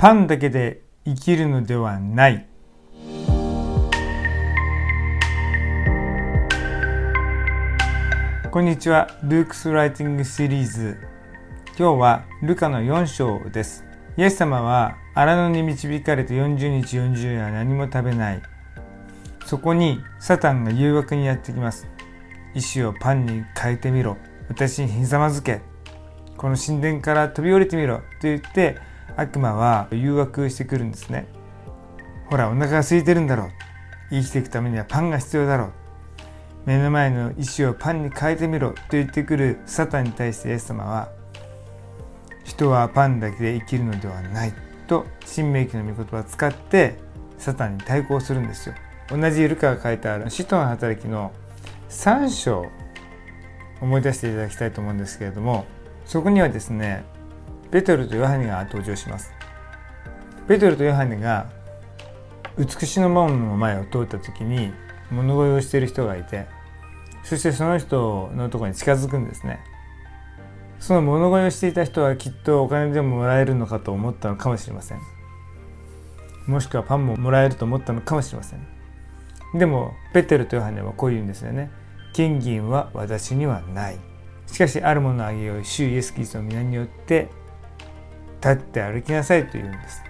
パンだけで生きるのではない。こんにちは。ルークスライティングシリーズ今日はルカの4章です。イエス様は荒野に導かれて40日40夜何も食べない。そこにサタンが誘惑にやってきます。石をパンに変えてみろ。私にひざまずけ。この神殿から飛び降りてみろ。と言って悪魔は誘惑してくるんですね。ほらお腹が空いてるんだろう。生きていくためにはパンが必要だろう。目の前の石をパンに変えてみろ。と言ってくるサタンに対してイエス様は人はパンだけで生きるのではない。と新明記の御言葉を使ってサタンに対抗するんですよ。同じルカが書いてある使徒の働きの3章思い出していただきたいと思うんですけれどもそこにはですねペトルとヨハネが登場します。ペトルとヨハネが美しの門の前を通った時に物乞いをしている人がいてそしてその人のとこに近づくんですね。その物乞いをしていた人はきっとお金でももらえるのかと思ったのかもしれません。もしくはパンももらえると思ったのかもしれません。でもペテルとヨハネはこう言うんですよね。金銀は私にはない。しかしあるものをあげよう主イエス・キリストの皆によって立って歩きなさいと言うんです。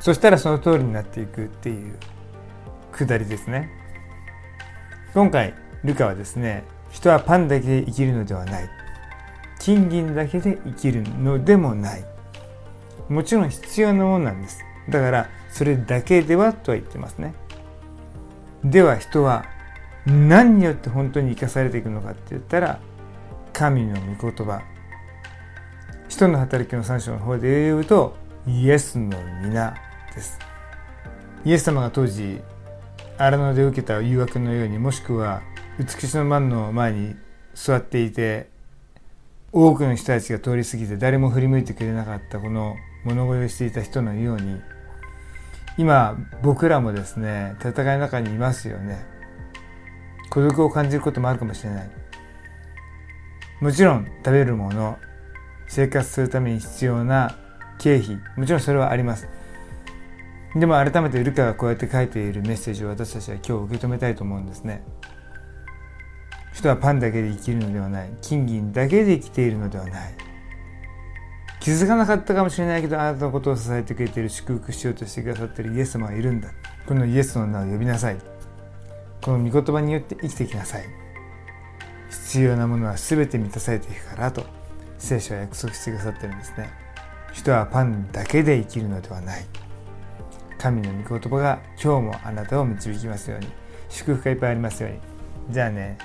そしたらその通りになっていくっていうくだりですね。今回ルカはですね人はパンだけで生きるのではない。金銀だけで生きるのでもない。もちろん必要なものなんです。だからそれだけではとは言ってますね。では人は何によって本当に生かされていくのかって言ったら神の御言葉。人の働きの3章の方で言うとイエスの皆です。イエス様が当時荒野で受けた誘惑のようにもしくは美しのマンの前に座っていて多くの人たちが通り過ぎて誰も振り向いてくれなかったこの物乞いをしていた人のように今僕らもですね戦いの中にいますよね。孤独を感じることもあるかもしれない。もちろん食べるもの生活するために必要な経費。もちろんそれはあります。でも改めてルカがこうやって書いているメッセージを私たちは今日受け止めたいと思うんですね。人はパンだけで生きるのではない。金銀だけで生きているのではない。気づかなかったかもしれないけどあなたのことを支えてくれている祝福しようとしてくださっているイエス様がいるんだ。このイエスの名を呼びなさい。この御言葉によって生きてきなさい。必要なものは全て満たされていくからと。聖書は約束してくださってるんですね。人はパンだけで生きるのではない。神の御言葉が今日もあなたを導きますように。祝福がいっぱいありますように。じゃあね。